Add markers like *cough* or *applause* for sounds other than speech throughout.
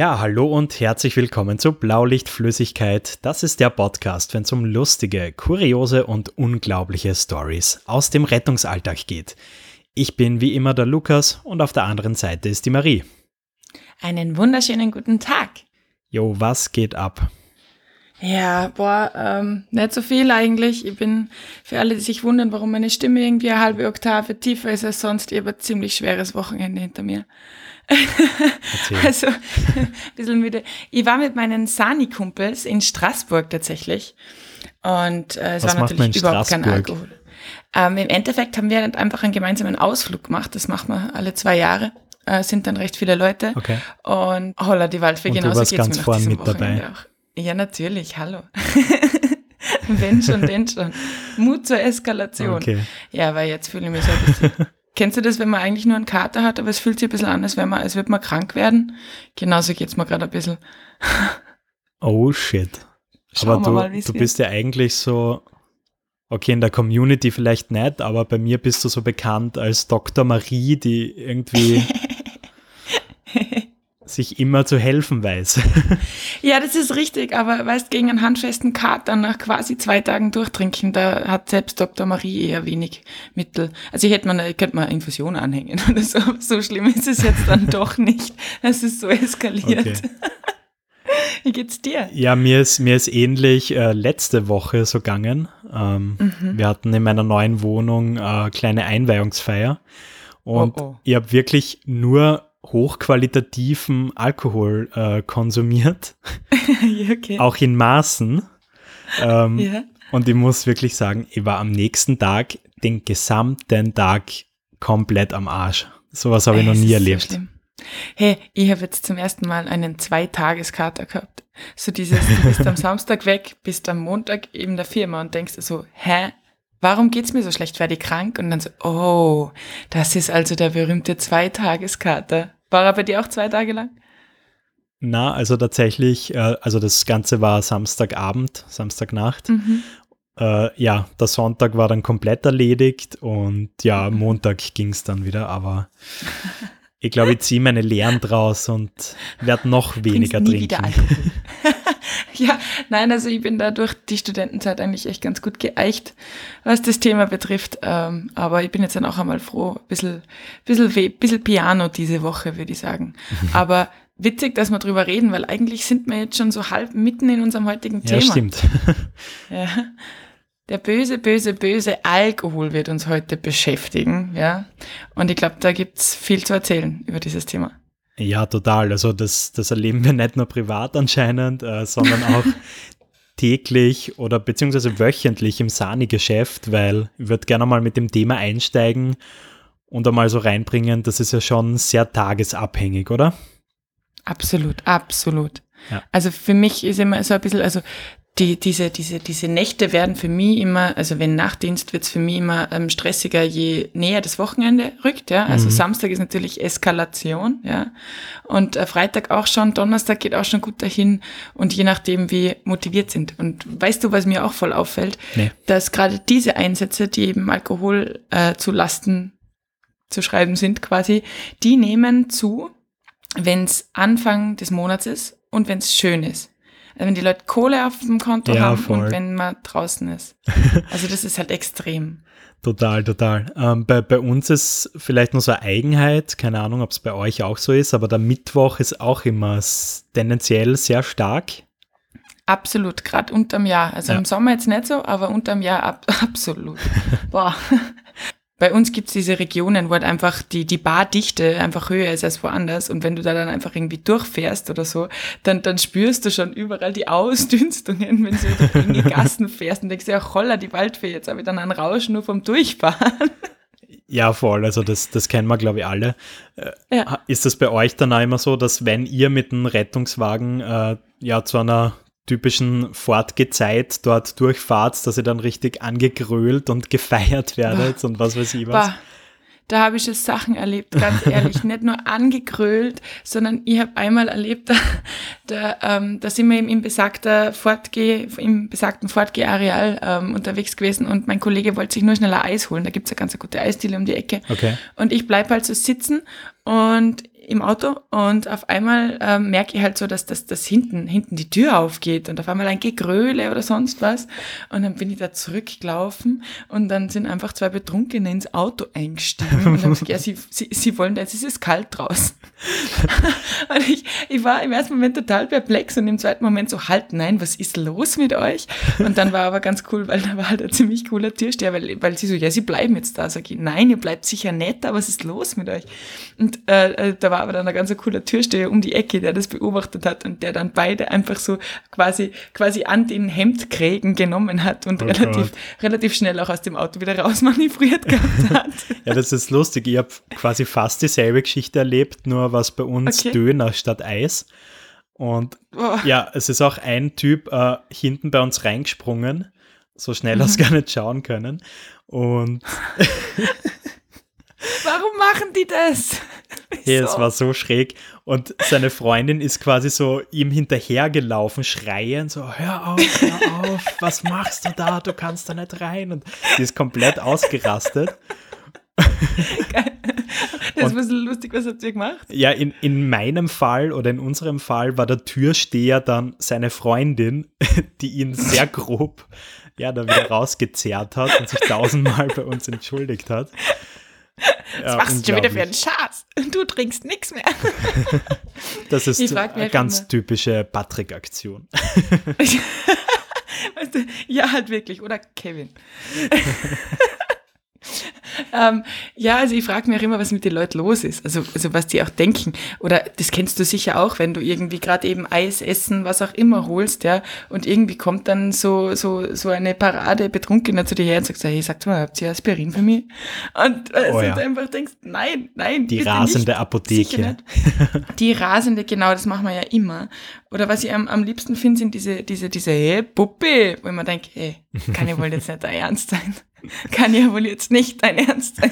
Ja, hallo und herzlich willkommen zu Blaulichtflüssigkeit. Das ist der Podcast, wenn es um lustige, kuriose und unglaubliche Stories aus dem Rettungsalltag geht. Ich bin wie immer der Lukas und auf der anderen Seite ist die Marie. Einen wunderschönen guten Tag. Jo, was geht ab? Ja, boah, ähm, nicht so viel eigentlich. Ich bin, für alle, die sich wundern, warum meine Stimme irgendwie eine halbe Oktave tiefer ist als sonst, ich habe ein ziemlich schweres Wochenende hinter mir. Also, ein *laughs* bisschen müde. Ich war mit meinen Sani-Kumpels in Straßburg tatsächlich. Und äh, es Was war natürlich überhaupt Straßburg? kein Alkohol. Ähm, Im Endeffekt haben wir einfach einen gemeinsamen Ausflug gemacht. Das machen wir alle zwei Jahre. Äh, sind dann recht viele Leute. Okay. Und holla die Waldfee, Und genauso geht's ganz mir nach diesem mit dabei. Wochenende auch. Ja, natürlich, hallo. *laughs* Wenn schon, denn schon. Mut zur Eskalation. Okay. Ja, weil jetzt fühle ich mich so ein bisschen. Kennst du das, wenn man eigentlich nur einen Kater hat, aber es fühlt sich ein bisschen an, als, wenn man, als würde man krank werden? Genauso geht's mir gerade ein bisschen. *laughs* Oh shit. Schauen aber du, mal, du bist ja eigentlich so, okay, in der Community vielleicht nicht, aber bei mir bist du so bekannt als Dr. Marie, die irgendwie *laughs* sich immer zu helfen weiß. *laughs* Ja, das ist richtig, aber weißt, gegen einen handfesten Kater nach quasi zwei Tagen durchtrinken, da hat selbst Dr. Marie eher wenig Mittel. Also ich hätte man, ich könnte mal eine Infusion anhängen *laughs* oder so. So schlimm ist es jetzt dann *laughs* doch nicht. Es ist so eskaliert. Okay. Wie geht's dir? Ja, mir ist, mir ist ähnlich äh, letzte Woche so gegangen. Ähm, Mhm. Wir hatten in meiner neuen Wohnung äh, kleine Einweihungsfeier und Oh, oh. ich habe wirklich nur hochqualitativen Alkohol äh, konsumiert, *laughs* ja, okay. auch in Maßen. Ähm, ja. Und ich muss wirklich sagen, ich war am nächsten Tag den gesamten Tag komplett am Arsch. Sowas habe ich noch Es nie erlebt. So hey, ich habe jetzt zum ersten Mal einen Zweitageskater gehabt. So dieses, du bist am *laughs* Samstag weg, bist am Montag in der Firma und denkst dir so, hä, warum geht's mir so schlecht? Werde ich krank? Und dann so, oh, das ist also der berühmte Zweitageskater. War er bei dir auch zwei Tage lang? Na, also tatsächlich, äh, also das Ganze war Samstagabend, Samstagnacht. Mhm. Äh, ja, der Sonntag war dann komplett erledigt und ja, Mhm. Montag ging es dann wieder, aber ich glaube, ich ziehe meine Lehren draus und werde noch weniger trinken. *laughs* *laughs* Ja, nein, also ich bin da durch die Studentenzeit eigentlich echt ganz gut geeicht, was das Thema betrifft. Ähm, aber ich bin jetzt dann auch einmal froh, ein bisschen, bisschen, weh- bisschen Piano diese Woche, würde ich sagen. *laughs* aber witzig, dass wir drüber reden, weil eigentlich sind wir jetzt schon so halb mitten in unserem heutigen Ja, Thema. stimmt. *laughs* Ja. Der böse, böse, böse Alkohol wird uns heute beschäftigen, ja. Und ich glaube, da gibt's viel zu erzählen über dieses Thema. Ja, total. Also das, das erleben wir nicht nur privat anscheinend, äh, sondern auch *laughs* täglich oder beziehungsweise wöchentlich im Sani-Geschäft, weil ich würde gerne mal mit dem Thema einsteigen und einmal so reinbringen, das ist ja schon sehr tagesabhängig, oder? Absolut, absolut. Ja. Also für mich ist immer so ein bisschen, also die, diese, diese, diese Nächte werden für mich immer, also wenn Nachtdienst wird's für mich immer ähm, stressiger, je näher das Wochenende rückt, ja. Also Mhm. Samstag ist natürlich Eskalation, ja. Und äh, Freitag auch schon, Donnerstag geht auch schon gut dahin und je nachdem, wie motiviert sind. Und weißt du, was mir auch voll auffällt? Nee. Dass gerade diese Einsätze, die eben Alkohol äh, zu Lasten zu schreiben sind quasi, die nehmen zu, wenn es Anfang des Monats ist und wenn es schön ist. Wenn die Leute Kohle auf dem Konto Ja, haben voll. und wenn man draußen ist. *laughs* Also das ist halt extrem. Total, total. Ähm, bei, bei uns ist vielleicht nur so eine Eigenheit, keine Ahnung, ob es bei euch auch so ist, aber der Mittwoch ist auch immer tendenziell sehr stark. Absolut, gerade unterm Jahr. Also Ja. im Sommer jetzt nicht so, aber unterm Jahr ab, *laughs* absolut. Boah. Bei uns gibt's diese Regionen, wo halt einfach die, die Bardichte einfach höher ist als woanders. Und wenn du da dann einfach irgendwie durchfährst oder so, dann, dann spürst du schon überall die Ausdünstungen, wenn du durch irgendwie Gassen fährst und denkst dir, ja, holla, die Waldfee, jetzt habe ich dann einen Rausch nur vom Durchfahren. Ja, voll. Also das, das kennen wir, glaube ich, alle. Ja. Ist das bei euch dann auch immer so, dass wenn ihr mit dem Rettungswagen äh, ja zu einer typischen Fortgezeit dort durchfahrt, dass ihr dann richtig angegrölt und gefeiert werdet und was weiß ich was? Bah, da habe ich schon Sachen erlebt, ganz ehrlich. *laughs* Nicht nur angegrölt, sondern ich habe einmal erlebt, *laughs* da, da, ähm, da sind wir eben im, besagter Fortgeh, im besagten Fortgehareal ähm, unterwegs gewesen und mein Kollege wollte sich nur schneller Eis holen. Da ja ganz eine gute Eisdiele um die Ecke. Okay. Und ich bleib halt so sitzen und im Auto und auf einmal ähm, merke ich halt so, dass das, das hinten, hinten die Tür aufgeht und auf einmal ein Gegröle oder sonst was. Und dann bin ich da zurückgelaufen und dann sind einfach zwei Betrunkene ins Auto eingestiegen und haben *laughs* gesagt, ja, sie, sie, sie wollen, jetzt ist es kalt draußen. *laughs* und ich, ich war im ersten Moment total perplex und im zweiten Moment so, halt, nein, was ist los mit euch? Und dann war aber ganz cool, weil da war halt ein ziemlich cooler Türsteher, weil, weil sie so, ja, sie bleiben jetzt da. Sag ich, nein, ihr bleibt sicher nett, aber was ist los mit euch? Und äh, äh, da war aber dann ein ganz cooler Türsteher um die Ecke, der das beobachtet hat und der dann beide einfach so quasi, quasi an den Hemdkrägen genommen hat und oh relativ, relativ schnell auch aus dem Auto wieder rausmanövriert gehabt *laughs* hat. ja, das ist lustig. Ich habe quasi fast dieselbe Geschichte erlebt, nur was bei uns okay. Döner statt Eis. Und oh. ja, es ist auch ein Typ äh, hinten bei uns reingesprungen. So schnell mhm. hast du gar nicht schauen können. Und *laughs* Warum machen die das? *laughs* Hey, es war so schräg. Und seine Freundin ist quasi so ihm hinterhergelaufen, schreiend, so, hör auf, hör auf, was machst du da? Du kannst da nicht rein. Und die ist komplett ausgerastet. Geil. *laughs* Das war so lustig, was habt ihr gemacht? Ja, in, in meinem Fall oder in unserem Fall war der Türsteher dann seine Freundin, *laughs* die ihn sehr grob ja, da wieder rausgezerrt hat und sich tausendmal bei uns entschuldigt hat. Was ja, machst du schon wieder für einen Schatz? Du trinkst nichts mehr. *laughs* Das ist eine halt ganz typische Patrick-Aktion. *laughs* ja, halt wirklich. Oder Kevin. *laughs* *laughs* ähm, ja, also ich frage mich auch immer, was mit den Leuten los ist. Also, also was die auch denken. Oder das kennst du sicher auch, wenn du irgendwie gerade eben Eis essen, was auch immer holst, ja, und irgendwie kommt dann so, so, so eine Parade Betrunkener zu dir her und sagt, hey, sag mal, habt ihr Aspirin für mich? Und also oh, ja. du einfach denkst, nein, nein. Die rasende nicht. Apotheke. Die rasende, genau, das machen wir ja immer. Oder was ich am, am liebsten finde, sind diese, diese, diese, hey, Puppe, wo ich mir denke, hey, kann ja wohl jetzt nicht dein Ernst sein. *laughs* Kann ja wohl jetzt nicht dein Ernst sein.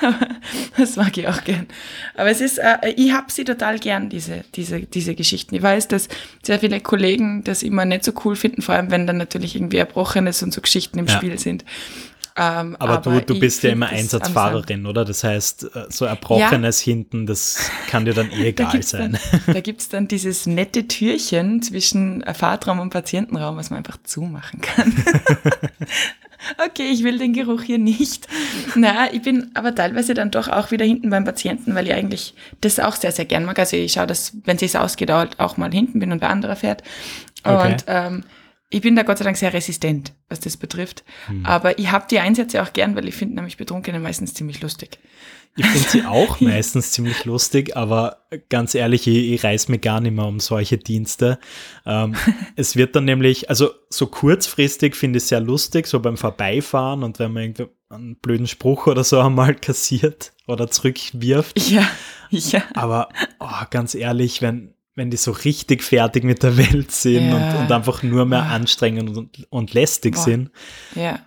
*laughs* das mag ich auch gern. Aber es ist, äh, ich habe sie total gern, diese, diese, diese Geschichten. Ich weiß, dass sehr viele Kollegen das immer nicht so cool finden, vor allem wenn dann natürlich irgendwie Erbrochenes und so Geschichten im ja. Spiel sind. Ähm, aber, aber, du, du bist ja immer Einsatzfahrerin, oder? Das heißt, äh, so Erbrochenes ja. hinten, das kann dir dann eh *laughs* egal da sein. Dann, da gibt es dann dieses nette Türchen zwischen Fahrtraum und Patientenraum, was man einfach zumachen kann. Okay, ich will den Geruch hier nicht. Na, ich bin aber teilweise dann doch auch wieder hinten beim Patienten, weil ich eigentlich das auch sehr, sehr gern mag. Also ich schaue, dass, wenn es ausgeht, auch mal hinten bin und der andere fährt. Okay. Und ähm, ich bin da Gott sei Dank sehr resistent, was das betrifft. Hm. Aber ich habe die Einsätze auch gern, weil ich finde nämlich Betrunkene meistens ziemlich lustig. Ich finde sie auch *laughs* meistens ziemlich lustig, aber ganz ehrlich, ich, ich reiß mir gar nicht mehr um solche Dienste. Ähm, *laughs* es wird dann nämlich, also so kurzfristig finde ich es sehr lustig, so beim Vorbeifahren und wenn man irgendwie einen blöden Spruch oder so *laughs* einmal kassiert oder zurückwirft. Ja, ja. Aber oh, ganz ehrlich, wenn, wenn die so richtig fertig mit der Welt sind ja. und, und, einfach nur mehr Boah. anstrengend und, und lästig Boah. sind. Ja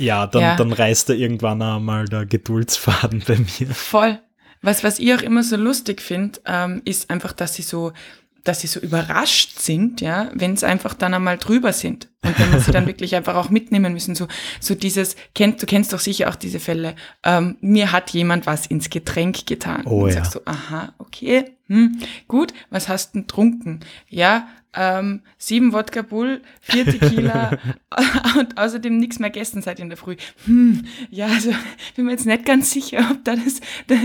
ja, dann, ja. dann reißt da irgendwann einmal der Geduldsfaden bei mir. Voll. Was, was ich auch immer so lustig finde, ähm, ist einfach, dass sie so, dass sie so überrascht sind, ja, wenn es einfach dann einmal drüber sind. Und wenn sie dann *laughs* wirklich einfach auch mitnehmen müssen. So, so dieses, kennt, du kennst doch sicher auch diese Fälle, ähm, mir hat jemand was ins Getränk getan. Oh, und ja. sagst du, aha, okay, hm, gut, was hast du denn trunken? Ja, ähm, sieben Wodka Bull, vier Tequila *laughs* und außerdem nichts mehr gegessen seit in der Früh. Hm, ja, also bin mir jetzt nicht ganz sicher, ob da das,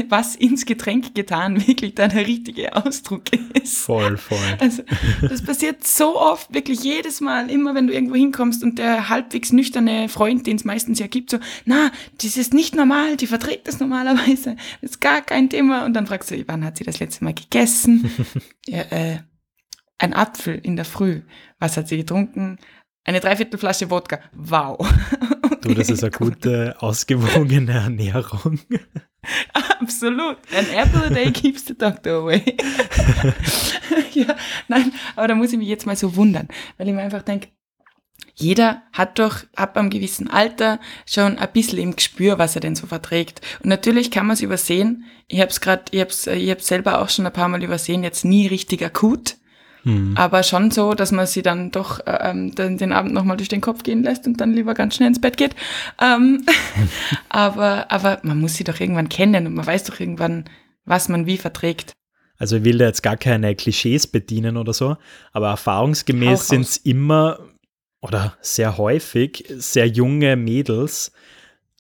was ins Getränk getan wirklich da der richtige Ausdruck ist. Voll, voll. Also das passiert so oft, wirklich jedes Mal, immer wenn du irgendwo hinkommst und der halbwegs nüchterne Freund, den es meistens ja gibt, so, na, das ist nicht normal, die verträgt das normalerweise, das ist gar kein Thema. Und dann fragst du, wann hat sie das letzte Mal gegessen? *laughs* ja, äh, ein Apfel in der Früh. Was hat sie getrunken? Eine Dreiviertelflasche Wodka. Wow. *laughs* Du, das ist eine gute, ausgewogene Ernährung. *laughs* Absolut. An apple a day keeps the doctor away. *laughs* ja, nein, aber da muss ich mich jetzt mal so wundern, weil ich mir einfach denke, jeder hat doch ab einem gewissen Alter schon ein bisschen im Gespür, was er denn so verträgt. Und natürlich kann man es übersehen. Ich habe es gerade, ich habe es ich hab's selber auch schon ein paar Mal übersehen, jetzt nie richtig akut. Mhm. Aber schon so, dass man sie dann doch äh, ähm, den, den Abend nochmal durch den Kopf gehen lässt und dann lieber ganz schnell ins Bett geht. Ähm, *laughs* aber, aber man muss sie doch irgendwann kennen und man weiß doch irgendwann, was man wie verträgt. Also ich will da jetzt gar keine Klischees bedienen oder so, aber erfahrungsgemäß sind es immer oder sehr häufig sehr junge Mädels,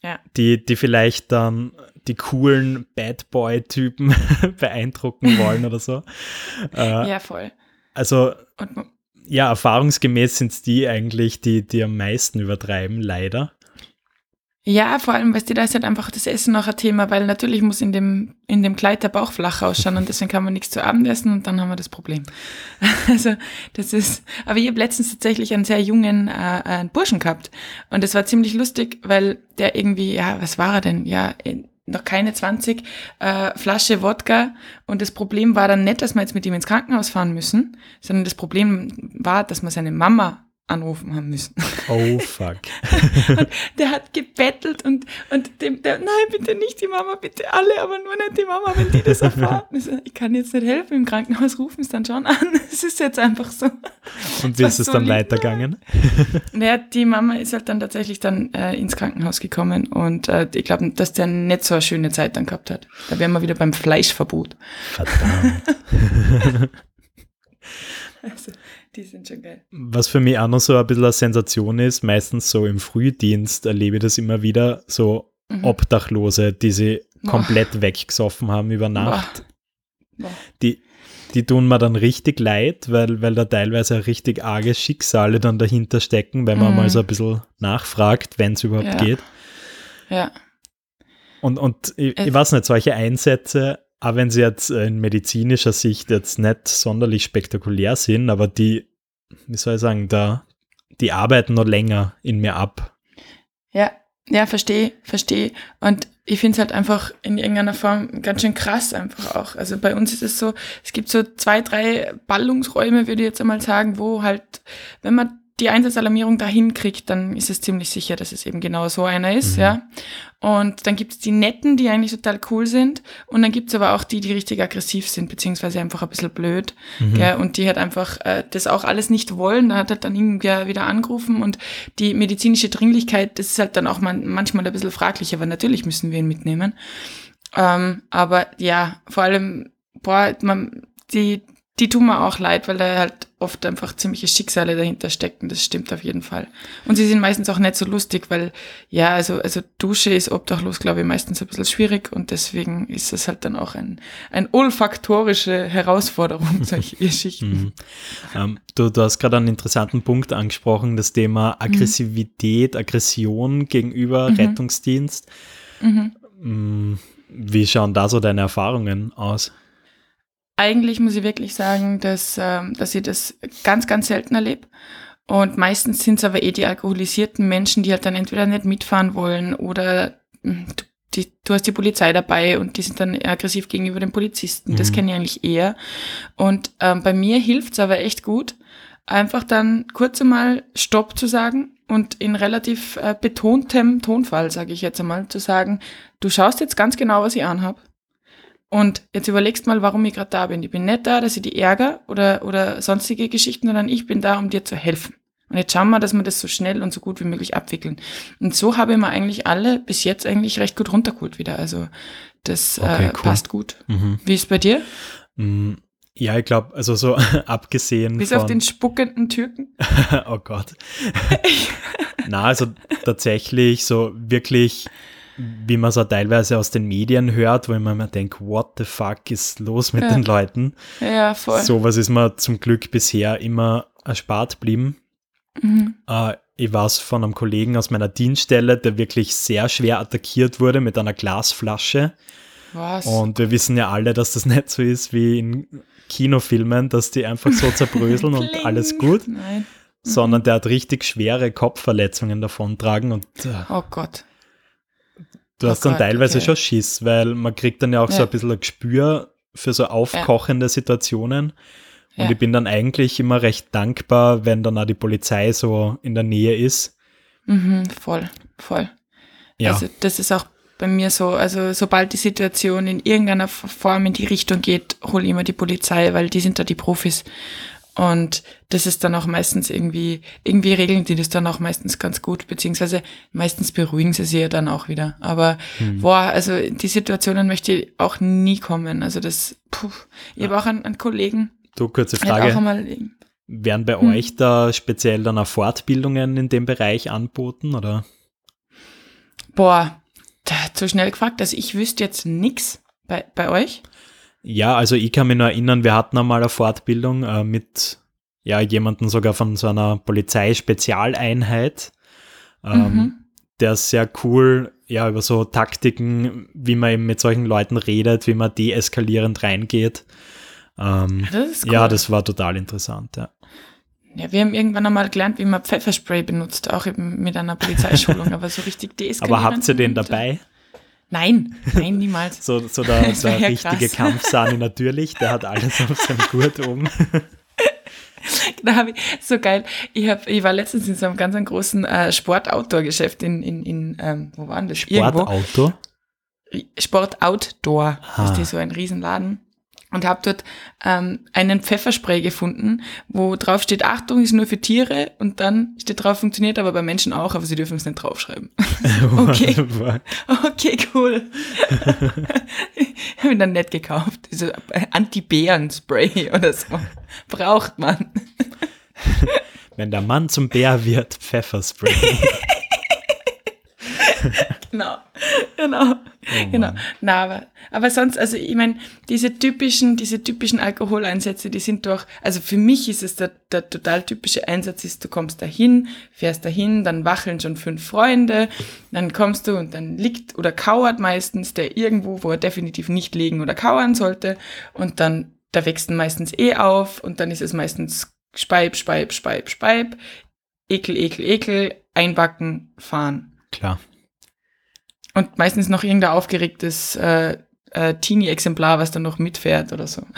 Ja. die, die vielleicht dann die coolen Bad Boy-Typen *laughs* beeindrucken wollen oder so. *laughs* Äh, Ja, voll. Also ja, erfahrungsgemäß sind es die eigentlich, die, die am meisten übertreiben, leider. Ja, vor allem, weißt du, da ist halt einfach das Essen noch ein Thema, weil natürlich muss in dem, in dem Kleid der Bauch flach ausschauen und deswegen kann man nichts zu Abend essen und dann haben wir das Problem. *laughs* Also, das ist, aber ich habe letztens tatsächlich einen sehr jungen äh, einen Burschen gehabt und das war ziemlich lustig, weil der irgendwie, ja, was war er denn? Ja, in- noch keine 20, äh, Flasche Wodka. Und das Problem war dann nicht, dass wir jetzt mit ihm ins Krankenhaus fahren müssen, sondern das Problem war, dass wir seine Mama anrufen haben müssen. Oh *laughs* fuck. Der hat gebettelt und, und dem, der, nein, bitte nicht die Mama, bitte alle, aber nur nicht die Mama, wenn die das erfahren. Ich, kann jetzt nicht helfen, im Krankenhaus rufen es dann schon an. *laughs* Es ist jetzt einfach so. Und wie ist es so dann weitergegangen? Naja, die Mama ist halt dann tatsächlich dann äh, ins Krankenhaus gekommen und äh, ich glaube, dass der nicht so eine schöne Zeit dann gehabt hat. Da wären wir wieder beim Fleischverbot. Verdammt. *laughs* Also, die sind schon geil. Was für mich auch noch so ein bisschen eine Sensation ist, meistens so im Frühdienst erlebe ich das immer wieder, so Mhm. Obdachlose, die sie Boah. komplett weggesoffen haben über Nacht. Boah. Die, die tun mir dann richtig leid, weil, weil da teilweise richtig arge Schicksale dann dahinter stecken, wenn man Mhm. mal so ein bisschen nachfragt, wenn es überhaupt Ja. geht. Ja, Und, und ich, ich weiß nicht, solche Einsätze, auch wenn sie jetzt äh, in medizinischer Sicht jetzt nicht sonderlich spektakulär sind, aber die, wie soll ich sagen, da, die arbeiten noch länger in mir ab. Ja, ja, verstehe, verstehe. Und ich finde es halt einfach in irgendeiner Form ganz schön krass einfach auch. Also bei uns ist es so, es gibt so zwei, drei Ballungsräume, würde ich jetzt einmal sagen, wo halt, wenn man die Einsatzalarmierung dahin kriegt, dann ist es ziemlich sicher, dass es eben genau so einer ist, Mhm. ja. Und dann gibt es die Netten, die eigentlich total cool sind. Und dann gibt es aber auch die, die richtig aggressiv sind, beziehungsweise einfach ein bisschen blöd. Mhm. Gell, und die halt einfach äh, das auch alles nicht wollen. Da hat er dann irgendwer wieder angerufen und die medizinische Dringlichkeit, das ist halt dann auch man, manchmal ein bisschen fraglich, aber natürlich müssen wir ihn mitnehmen. Ähm, aber ja, vor allem, boah, man, die, die tun mir auch leid, weil da halt oft einfach ziemliche Schicksale dahinter stecken. Das stimmt auf jeden Fall. Und sie sind meistens auch nicht so lustig, weil, ja, also, also Dusche ist obdachlos, glaube ich, meistens ein bisschen schwierig und deswegen ist es halt dann auch ein, ein olfaktorische Herausforderung, solche Geschichten. *laughs* Mhm. Ähm, du, du hast gerade einen interessanten Punkt angesprochen, das Thema Aggressivität, Aggression gegenüber Mhm. Rettungsdienst. Mhm. Mm, Wie schauen da so deine Erfahrungen aus? Eigentlich muss ich wirklich sagen, dass, ähm, dass ich das ganz, ganz selten erlebe. Und meistens sind es aber eh die alkoholisierten Menschen, die halt dann entweder nicht mitfahren wollen oder mm, du, die, du hast die Polizei dabei und die sind dann aggressiv gegenüber den Polizisten. Das Mhm. kenne ich eigentlich eher. Und ähm, bei mir hilft's aber echt gut, einfach dann kurz einmal Stopp zu sagen und in relativ äh, betontem Tonfall, sage ich jetzt einmal, zu sagen, du schaust jetzt ganz genau, was ich anhab. Und jetzt überlegst mal, warum ich gerade da bin. Ich bin nicht da, dass ich die ärger oder, oder sonstige Geschichten, sondern ich bin da, um dir zu helfen. Und jetzt schauen wir, dass wir das so schnell und so gut wie möglich abwickeln. Und so habe ich mir eigentlich alle bis jetzt eigentlich recht gut runtergeholt wieder. Also das Okay, äh, cool. passt gut. Mhm. Wie ist bei dir? Mm, Ja, ich glaube, also so *laughs* abgesehen Bis von... auf den spuckenden Türken? *laughs* oh Gott. *laughs* Na, also tatsächlich so wirklich, wie man so teilweise aus den Medien hört, wo ich mir immer denke, what the fuck ist los mit Ja. den Leuten? Ja, voll. Sowas ist mir zum Glück bisher immer erspart blieben. Mhm. Äh, ich weiß von einem Kollegen aus meiner Dienststelle, der wirklich sehr schwer attackiert wurde mit einer Glasflasche. Was? Und wir wissen ja alle, dass das *laughs* nicht so ist wie in Kinofilmen, dass die einfach so zerbröseln und alles gut, Nein. sondern der hat richtig schwere Kopfverletzungen davontragen und äh, Oh Gott. Du Oh hast dann Gott, teilweise okay. schon Schiss, weil man kriegt dann ja auch so Ja. ein bisschen ein Gespür für so aufkochende Situationen. Und Ja. ich bin dann eigentlich immer recht dankbar, wenn dann auch die Polizei so in der Nähe ist. Mhm, voll, voll. Ja, Also das ist auch bei mir so, also sobald die Situation in irgendeiner Form in die Richtung geht, hole ich immer die Polizei, weil die sind da die Profis. Und das ist dann auch meistens irgendwie, irgendwie regeln die das dann auch meistens ganz gut, beziehungsweise meistens beruhigen sie sich ja dann auch wieder. Aber hm. boah, also die Situationen möchte ich auch nie kommen. Also das, puh, ich ja. habe auch einen, einen, Kollegen. Du, kurze Frage. Auch einmal, Werden bei hm. euch da speziell dann auch Fortbildungen in dem Bereich anboten, oder? Boah, zu schnell gefragt. Also ich wüsste jetzt nichts bei, bei euch. Ja, also ich kann mich nur erinnern, wir hatten einmal eine Fortbildung äh, mit ja, jemanden sogar von so einer Polizeispezialeinheit, ähm, mhm. der sehr cool ja über so Taktiken, wie man eben mit solchen Leuten redet, wie man deeskalierend reingeht. Ähm, das cool. Ja, das war total interessant, ja. Ja, wir haben irgendwann einmal gelernt, wie man Pfefferspray benutzt, auch eben mit einer Polizeischulung, *laughs* aber so richtig deeskalierend. Aber habt ihr den dabei? Nein, nein, niemals. so, so der, *laughs* der ja richtige Kampfsani natürlich, der hat alles auf seinem Gurt oben. *laughs* da ich, so geil, ich, hab, ich war letztens in so einem ganz großen äh, Sport-Outdoor-Geschäft in, in, in ähm, wo war denn das? Sport-Outdoor? Sport-Outdoor, ah. ist so ein Riesenladen und habe dort ähm, einen Pfefferspray gefunden, wo drauf steht, Achtung, ist nur für Tiere und dann steht drauf, funktioniert aber bei Menschen auch, aber sie dürfen es nicht draufschreiben. *laughs* okay. okay, cool. *laughs* habe ihn dann nicht gekauft. Diese Anti-Bären-Spray *laughs* oder so. Braucht man. Wenn der Mann zum Bär wird, Pfefferspray. *laughs* genau, genau, oh genau. Na, aber, aber sonst, also ich meine, diese typischen, diese typischen Alkoholeinsätze, die sind doch, also für mich ist es der, der total typische Einsatz ist, du kommst dahin, fährst dahin, dann wacheln schon fünf Freunde, dann kommst du und dann liegt oder kauert meistens der irgendwo, wo er definitiv nicht liegen oder kauern sollte und dann, da wächst meistens eh auf und dann ist es meistens Speib, Speib, Speib, Speib, Ekel, Ekel, Ekel, einbacken, fahren. Klar. Und meistens noch irgendein aufgeregtes äh, äh, Teenie-Exemplar, was dann noch mitfährt oder so. *laughs*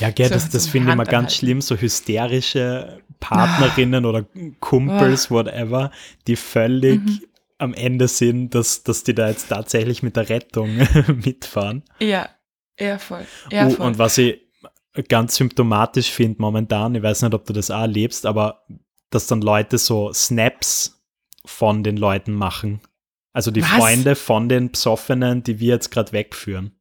Ja, gell, so, das, das finde ich immer ganz schlimm, so hysterische Partnerinnen ah. oder Kumpels, oh. whatever, die völlig mhm. am Ende sind, dass, dass die da jetzt tatsächlich mit der Rettung *laughs* mitfahren. Ja, eher voll. Eher oh, voll. Und was ich ganz symptomatisch finde momentan, ich weiß nicht, ob du das auch erlebst, aber dass dann Leute so Snaps von den Leuten machen also die Was? Freunde von den Psoffenen, die wir jetzt gerade wegführen.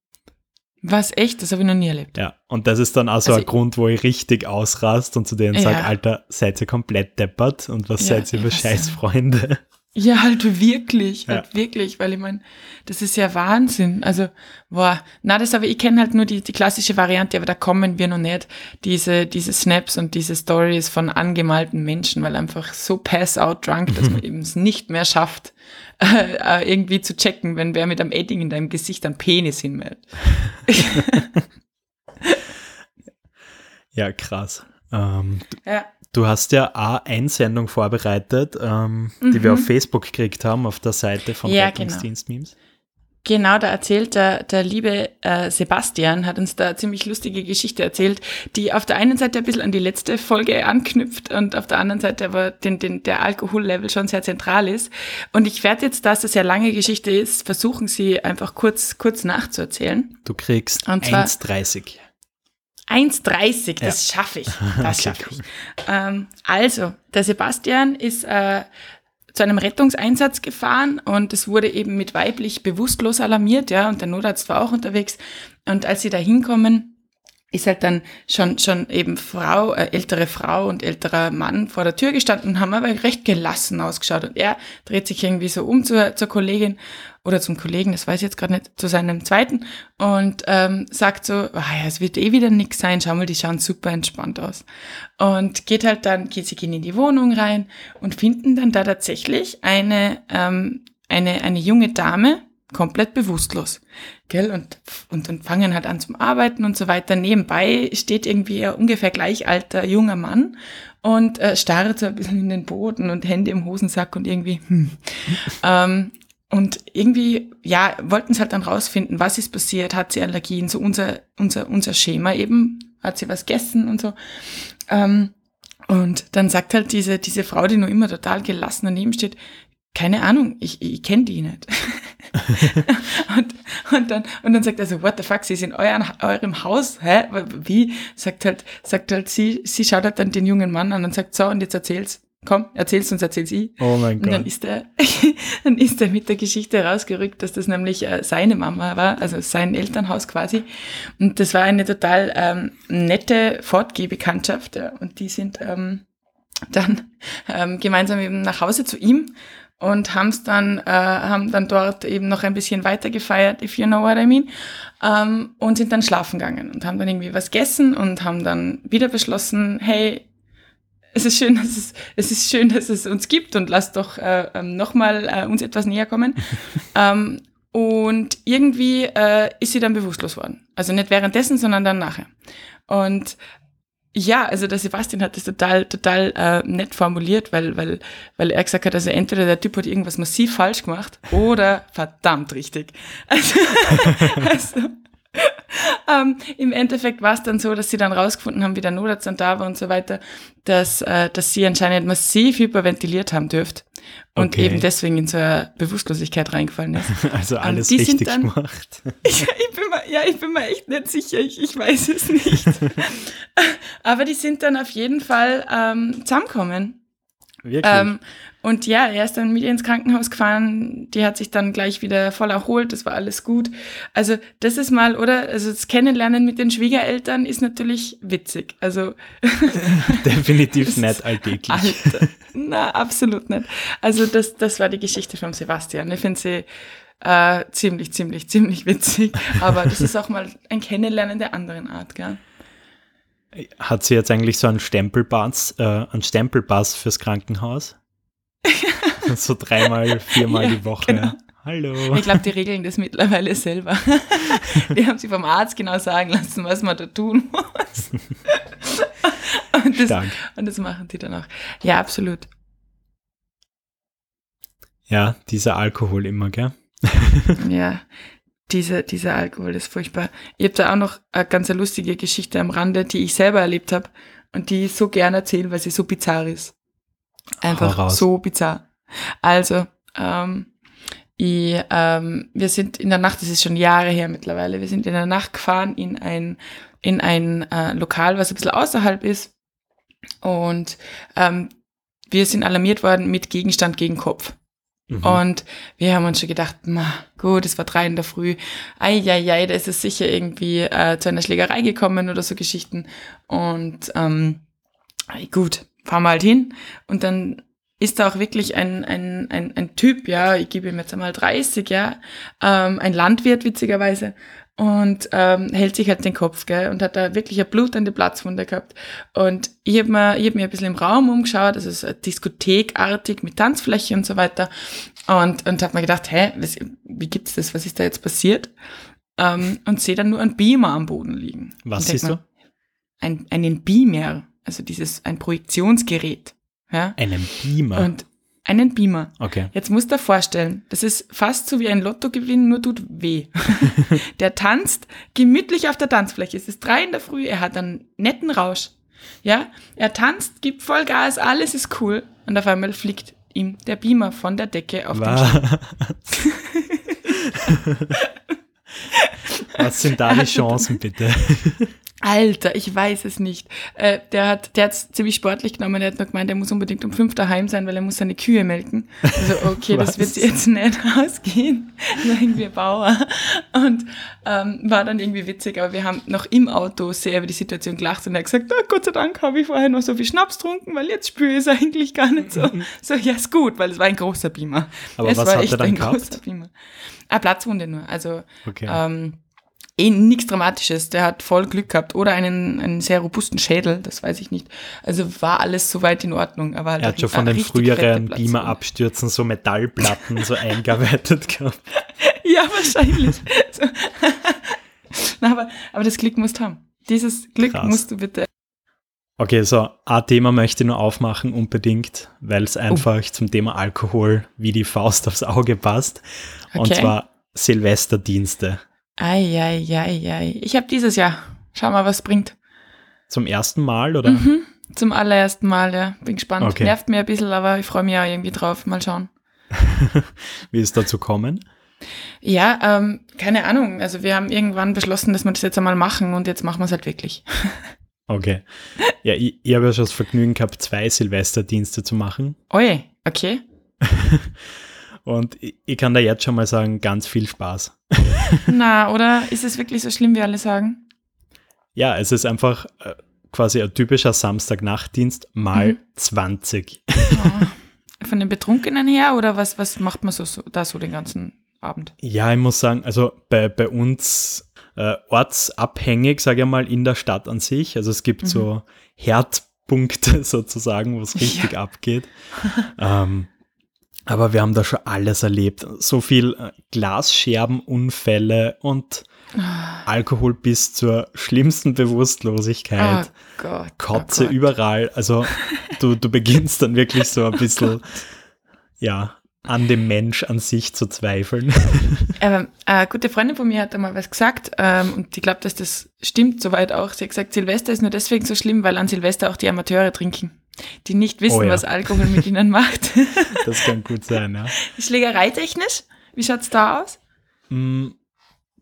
Was, echt? Das habe ich noch nie erlebt. Ja, und das ist dann also, also ein Grund, wo ich richtig ausrast und zu denen ja. sage, Alter, seid ihr komplett deppert und was ja, seid ihr für Scheißfreunde? Ja, halt wirklich, halt ja. wirklich, weil ich meine, das ist ja Wahnsinn. Also, boah, na, das aber, ich kenne halt nur die, die klassische Variante, aber da kommen wir noch nicht, diese, diese Snaps und diese Stories von angemalten Menschen, weil einfach so pass out drunk, dass man *laughs* eben es nicht mehr schafft, *laughs* äh, irgendwie zu checken, wenn wer mit einem Edding in deinem Gesicht einen Penis hinmeldet. *laughs* ja, krass. Ähm, ja. Du hast ja eine Einsendung vorbereitet, ähm, mhm. die wir mhm. auf Facebook gekriegt haben, auf der Seite von ja, Rettungsdienst-Memes. Genau. Genau, da erzählt der, der liebe äh, Sebastian, hat uns da eine ziemlich lustige Geschichte erzählt, die auf der einen Seite ein bisschen an die letzte Folge anknüpft und auf der anderen Seite aber den, den, der Alkohollevel schon sehr zentral ist. Und ich werde jetzt, da es eine sehr lange Geschichte ist, versuchen, sie einfach kurz, kurz nachzuerzählen. Du kriegst 1,30. 1,30, das ja. schaffe ich. *laughs* Das okay, schaffe ich. Ähm, also, der Sebastian ist äh, zu einem Rettungseinsatz gefahren und es wurde eben mit weiblich bewusstlos alarmiert, ja, und der Notarzt war auch unterwegs. Und als sie da hinkommen, ist halt dann schon, schon eben Frau, äh, ältere Frau und älterer Mann vor der Tür gestanden und haben aber recht gelassen ausgeschaut. Und er dreht sich irgendwie so um zur, zur Kollegin oder zum Kollegen, das weiß ich jetzt gerade nicht, zu seinem zweiten und ähm, sagt so, oh ja, es wird eh wieder nix sein, schau mal, die schauen super entspannt aus. Und geht halt dann, geht sie gehen in die Wohnung rein und finden dann da tatsächlich eine, ähm, eine, eine junge Dame, komplett bewusstlos. Gell? Und, und, und fangen halt an zum Arbeiten und so weiter. Nebenbei steht irgendwie ein ungefähr gleich alter junger Mann und äh, starrt so ein bisschen in den Boden und Hände im Hosensack und irgendwie, hm. *laughs* ähm, und irgendwie, ja, wollten sie halt dann rausfinden, was ist passiert, hat sie Allergien, so unser, unser, unser Schema eben, hat sie was gegessen und so. Ähm, und dann sagt halt diese, diese Frau, die nur immer total gelassen daneben steht, keine Ahnung, ich, ich kenne die nicht. *laughs* *laughs* und, und, dann, und dann sagt er so, what the fuck, sie ist in euren, eurem Haus? Hä? Wie? Sagt halt, sagt halt sie, sie schaut halt dann den jungen Mann an und sagt, so, und jetzt erzähl's. Komm, erzähl's uns, erzähl's ich. Oh mein Gott. Und dann ist er, *laughs* dann ist er mit der Geschichte rausgerückt, dass das nämlich äh, seine Mama war, also sein Elternhaus quasi. Und das war eine total ähm, nette Fortgehbekanntschaft. Ja. Und die sind ähm, dann ähm, gemeinsam eben nach Hause zu ihm und haben's dann, äh, haben dann dort eben noch ein bisschen weiter gefeiert, if you know what I mean, ähm, und sind dann schlafen gegangen und haben dann irgendwie was gegessen und haben dann wieder beschlossen, hey, es ist schön, *laughs* dass es, es ist schön, dass es uns gibt und lasst doch äh, ähm, nochmal äh, uns etwas näher kommen. *laughs* ähm, und irgendwie äh, ist sie dann bewusstlos worden. Also nicht währenddessen, sondern dann nachher. Und ja, also der Sebastian hat das total, total äh, nett formuliert, weil, weil, weil er gesagt hat, also entweder der Typ hat irgendwas massiv falsch gemacht oder verdammt richtig. *laughs* Also, also ähm, Im Endeffekt war es dann so, dass sie dann rausgefunden haben, wie der Notarzt dann da war und so weiter, dass, äh, dass sie anscheinend massiv hyperventiliert haben dürft und Okay. eben deswegen in so eine Bewusstlosigkeit reingefallen ist. *laughs* Also alles sind richtig dann- gemacht. *laughs* Ich, ich bin mir, ja, ich bin mir echt nicht sicher, ich, ich weiß es nicht. *laughs* Aber die sind dann auf jeden Fall ähm, zusammengekommen. Wirklich. Ähm, und ja, er ist dann mit ihr ins Krankenhaus gefahren, die hat sich dann gleich wieder voll erholt, das war alles gut. Also das ist mal, oder? Also das Kennenlernen mit den Schwiegereltern ist natürlich witzig. Also *laughs* *laughs* Definitiv nicht alltäglich. Alter, na, absolut nicht. Also das, das war die Geschichte von Sebastian. Ich finde sie äh, ziemlich, ziemlich, ziemlich witzig. Aber das ist auch mal ein Kennenlernen der anderen Art, gell? Hat sie jetzt eigentlich so einen Stempelpass, äh, einen Stempelpass fürs Krankenhaus? *laughs* so dreimal, viermal Ja, die Woche. genau. Hallo. Ich glaube, die regeln das mittlerweile selber. *laughs* Die haben sie vom Arzt genau sagen lassen, was man da tun muss. *laughs* Und das, Stark. und das machen die dann auch. Ja, absolut. Ja, dieser Alkohol immer, gell? Ja, dieser, dieser Alkohol ist furchtbar. Ich habe da auch noch eine ganz lustige Geschichte am Rande, die ich selber erlebt habe und die ich so gern erzähle, weil sie so bizarr ist. Einfach so bizarr. Also, ähm, ich, ähm, wir sind in der Nacht, das ist schon Jahre her mittlerweile, wir sind in der Nacht gefahren in ein, in ein äh, Lokal, was ein bisschen außerhalb ist. Und ähm, wir sind alarmiert worden mit Gegenstand gegen Kopf. Mhm. Und wir haben uns schon gedacht, ma, gut, es war drei in der Früh. Eieiei, da ist es sicher irgendwie äh, zu einer Schlägerei gekommen oder so Geschichten. Und ähm, ei, gut, fahren wir halt hin. Und dann ist da auch wirklich ein, ein, ein, ein Typ, ja, ich gebe ihm jetzt einmal 30, ja, ähm, ein Landwirt witzigerweise. Und ähm, hält sich halt den Kopf, gell, und hat da wirklich eine blutende Platzwunde gehabt. Und ich habe mir, ich hab mir ein bisschen im Raum umgeschaut, also es ist diskothekartig mit Tanzfläche und so weiter. Und, und habe mir gedacht, hä, was, wie gibt's das? Was ist da jetzt passiert? Ähm, und sehe dann nur einen Beamer am Boden liegen. Was siehst du? Ein, einen Beamer, also dieses, ein Projektionsgerät. Ja? Einen Beamer. Und einen Beamer. okay. Jetzt musst du dir vorstellen, das ist fast so wie ein Lottogewinn, nur tut weh. *laughs* der tanzt gemütlich auf der Tanzfläche. Es ist drei in der Früh, er hat einen netten Rausch. Ja, er tanzt, gibt Vollgas, alles ist cool. Und auf einmal fliegt ihm der Beamer von der Decke auf den Schädel. Was? *laughs* Was sind da die *laughs* Chancen, bitte? Alter, ich weiß es nicht. Äh, der hat der hat's ziemlich sportlich genommen. Der hat noch gemeint, er muss unbedingt um fünf daheim sein, weil er muss seine Kühe melken. Also okay, das *laughs* wird jetzt nicht *laughs* ausgehen. *laughs* Sagen wir Bauer. Und ähm, war dann irgendwie witzig, aber wir haben noch im Auto sehr über die Situation gelacht und er hat gesagt, "Ah, Gott sei Dank habe ich vorher noch so viel Schnaps getrunken, weil jetzt spüre ich es eigentlich gar nicht so. So, ja, ist gut, weil es war ein großer Beamer. Aber es was war hat er echt dann ein gehabt? großer Beamer. Eine Platzwunde nur. Also Okay. ähm, eh nichts Dramatisches. Der hat voll Glück gehabt. Oder einen, einen sehr robusten Schädel, das weiß ich nicht. Also war alles soweit in Ordnung. Aber halt er hat schon von den früheren. Beamer-Abstürzen so Metallplatten so *laughs* eingearbeitet gehabt. Ja, wahrscheinlich. so. *laughs* Na, aber, aber das Glück musst du haben. Dieses Glück Krass. musst du bitte. Okay, so ein Thema möchte ich nur aufmachen, unbedingt, weil Oh. es einfach zum Thema Alkohol wie die Faust aufs Auge passt. Und Okay. zwar Silvesterdienste. Eieieiei. Ich habe dieses Jahr. Schau mal, was bringt. Zum ersten Mal, oder? Mhm. Zum allerersten Mal, ja. Bin gespannt. Okay. Nervt mir ein bisschen, aber ich freue mich auch irgendwie drauf. Mal schauen. *laughs* Wie ist dazu kommen? Ja, ähm, keine Ahnung. Also wir haben irgendwann beschlossen, dass wir das jetzt einmal machen und jetzt machen wir es halt wirklich. *laughs* Okay. Ja, ich, ich habe ja schon das Vergnügen gehabt, zwei Silvesterdienste zu machen. Oje, okay. *laughs* Und ich, ich kann da jetzt schon mal sagen, ganz viel Spaß. *laughs* Na, oder ist es wirklich so schlimm, wie alle sagen? Ja, es ist einfach äh, quasi ein typischer Samstagnachtdienst mal Mhm. 20. Oh. Von den Betrunkenen her oder was, was macht man so, so da so den ganzen Abend? Ja, ich muss sagen, also bei, bei uns äh, ortsabhängig, sage ich mal, in der Stadt an sich. Also es gibt Mhm. so Herdpunkte *laughs* sozusagen, wo es richtig abgeht. ähm, aber wir haben da schon alles erlebt. So viel äh, Glasscherbenunfälle und Alkohol bis zur schlimmsten Bewusstlosigkeit. Oh Gott. Kotze oh überall. Also du, du beginnst dann wirklich so ein *laughs* bisschen, ja, an dem Mensch an sich zu zweifeln. Aber *laughs* eine gute Freundin von mir hat einmal was gesagt ähm, und ich glaube, dass das stimmt soweit auch. Sie hat gesagt, Silvester ist nur deswegen so schlimm, weil an Silvester auch die Amateure trinken, die nicht wissen, Oh ja. was Alkohol mit ihnen macht. *laughs* Das kann gut sein, ja. Schlägereitechnisch, wie schaut's da aus? Mm,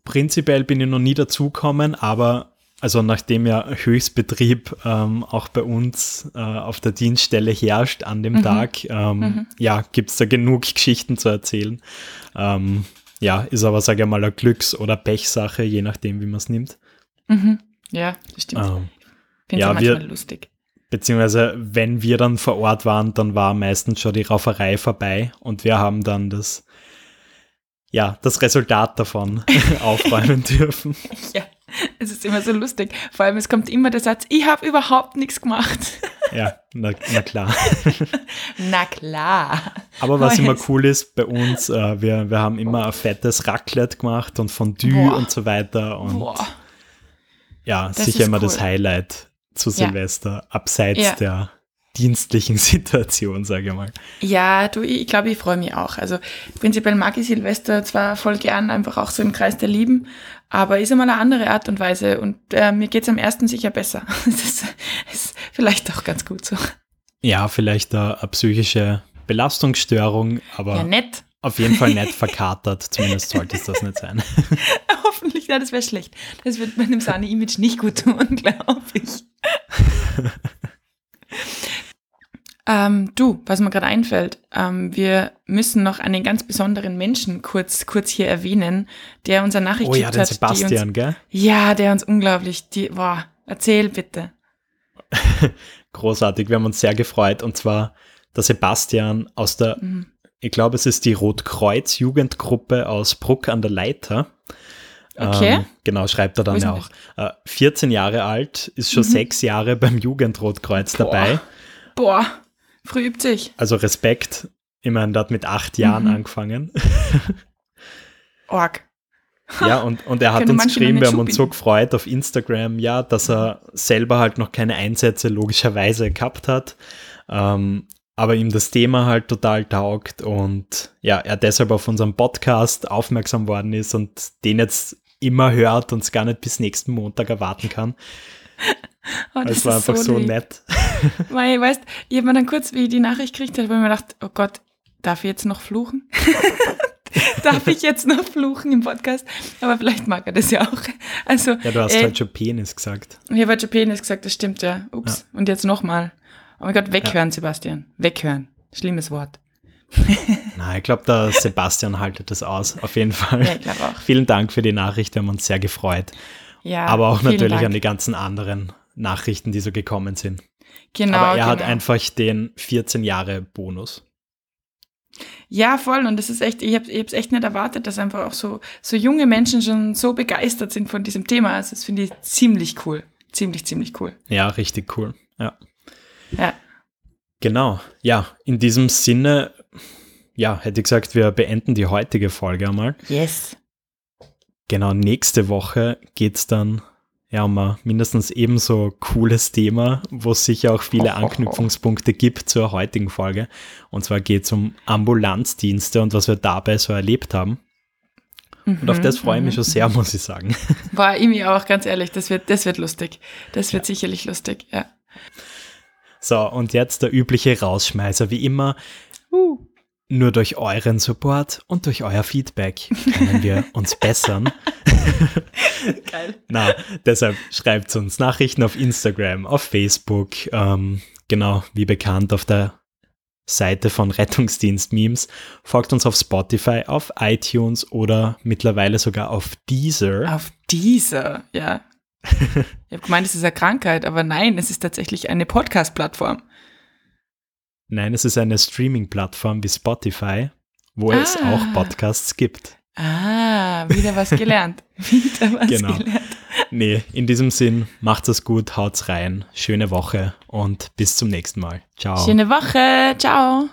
Prinzipiell bin ich noch nie dazugekommen, aber also nachdem ja Höchstbetrieb ähm, auch bei uns äh, auf der Dienststelle herrscht an dem Mhm. Tag, ähm, Mhm. ja, gibt es da genug Geschichten zu erzählen. Ähm, ja, ist aber, sage ich mal, eine Glücks- oder Pechsache, je nachdem, wie man es nimmt. Mhm. Ja, das stimmt. Ähm, Finde ja, ich manchmal wir- lustig. Beziehungsweise, wenn wir dann vor Ort waren, dann war meistens schon die Rauferei vorbei und wir haben dann das, ja, das Resultat davon *laughs* aufräumen *laughs* dürfen. Ja, es ist immer so lustig. Vor allem, es kommt immer der Satz, ich habe überhaupt nichts gemacht. *laughs* Ja, na, na klar. Na klar. Aber was immer cool ist bei uns, äh, wir, wir haben immer ein fettes Raclette gemacht und Fondue Boah. und so weiter. Und Boah. ja, das sicher immer cool. das Highlight zu Ja. Silvester, abseits Ja. der dienstlichen *laughs* Situation, sage ich mal. Ja, du, ich glaube, ich freue mich auch. Also prinzipiell mag ich Silvester zwar voll gern, einfach auch so im Kreis der Lieben, aber ist einmal eine andere Art und Weise und äh, mir geht's am ersten sicher besser. *laughs* Das ist, ist vielleicht auch ganz gut so. Ja, vielleicht eine, eine psychische Belastungsstörung, aber Ja, nett. Auf jeden Fall nicht verkatert. Zumindest sollte es das nicht sein. *laughs* Hoffentlich, ja, das wäre schlecht. Das wird meinem Sani-Image nicht gut tun, *laughs* glaube ich. ähm, du, was mir gerade einfällt, ähm, wir müssen noch einen ganz besonderen Menschen kurz, kurz hier erwähnen, der unser Nachricht Oh ja, den hat. Die uns, Sebastian, gell? ja, der uns unglaublich, die, boah, erzähl bitte. *laughs* Großartig, wir haben uns sehr gefreut. Und zwar der Sebastian aus der Mhm. Ich glaube, es ist die Rotkreuz-Jugendgruppe aus Bruck an der Leiter. Okay. Ähm, genau, schreibt er dann ja auch. Äh, 14 Jahre alt, ist schon Mhm. sechs Jahre beim Jugendrotkreuz Boah. dabei. Boah, früh übt sich. Also Respekt. Ich meine, der hat mit acht Jahren Mhm. angefangen. *laughs* Org. *laughs* ja, und, und er hat uns geschrieben, wir haben uns so gefreut auf Instagram, ja, dass er selber halt noch keine Einsätze logischerweise gehabt hat. Ähm, aber ihm das Thema halt total taugt und ja, er deshalb auf unseren Podcast aufmerksam worden ist und den jetzt immer hört und es gar nicht bis nächsten Montag erwarten kann. *laughs* Oh, das Es war einfach so lieb. nett. *laughs* Weil, weißt, ich habe mir dann kurz, wie ich die Nachricht gekriegt habe, mir gedacht, oh Gott, darf ich jetzt noch fluchen? *laughs* darf ich jetzt noch fluchen im Podcast? Aber vielleicht mag er das ja auch. Also, Ja, du hast äh, halt schon Penis gesagt. ich habe halt schon Penis gesagt, das stimmt ja. Ups. Und jetzt nochmal. Oh mein Gott, weghören, Sebastian. Weghören. Schlimmes Wort. *laughs* Nein, ich glaube, der Sebastian haltet das aus, auf jeden Fall. Ja, ich glaube auch. Vielen Dank für die Nachricht, wir haben uns sehr gefreut. Ja, Aber auch natürlich Dank. an die ganzen anderen Nachrichten, die so gekommen sind. Genau, Aber er hat genau. einfach den 14 Jahre Bonus. Ja, voll. Und das ist echt, ich habe es echt nicht erwartet, dass einfach auch so, so junge Menschen schon so begeistert sind von diesem Thema. Also das finde ich ziemlich cool. Ziemlich, ziemlich cool. Ja, richtig cool. Ja. Ja. Genau. Ja, in diesem Sinne, ja, hätte ich gesagt, wir beenden die heutige Folge einmal. Yes. Genau, nächste Woche geht es dann ja um ein mindestens ebenso cooles Thema, wo es sicher auch viele *laughs* Anknüpfungspunkte gibt zur heutigen Folge. Und zwar geht es um Ambulanzdienste und was wir dabei so erlebt haben. Und auf das freue ich mich schon sehr, muss ich sagen. War ich mir auch, ganz ehrlich, das wird, das wird lustig. Das wird sicherlich lustig, ja. So, und jetzt der übliche Rausschmeißer. Wie immer, Uh. nur durch euren Support und durch euer Feedback können wir *laughs* uns bessern. Geil. Na, deshalb schreibt uns Nachrichten auf Instagram, auf Facebook, ähm, genau wie bekannt auf der Seite von Rettungsdienst Memes. Folgt uns auf Spotify, auf iTunes oder mittlerweile sogar auf Deezer. Auf Deezer, ja. *laughs* ich habe gemeint, es ist eine Krankheit, aber nein, es ist tatsächlich eine Podcast-Plattform. Nein, es ist eine Streaming-Plattform wie Spotify, wo ah. es auch Podcasts gibt. Ah, wieder was *laughs* gelernt. wieder was genau. gelernt. Nee, in diesem Sinn, macht es gut, haut's rein. Schöne Woche und bis zum nächsten Mal. Ciao. Schöne Woche. Ciao.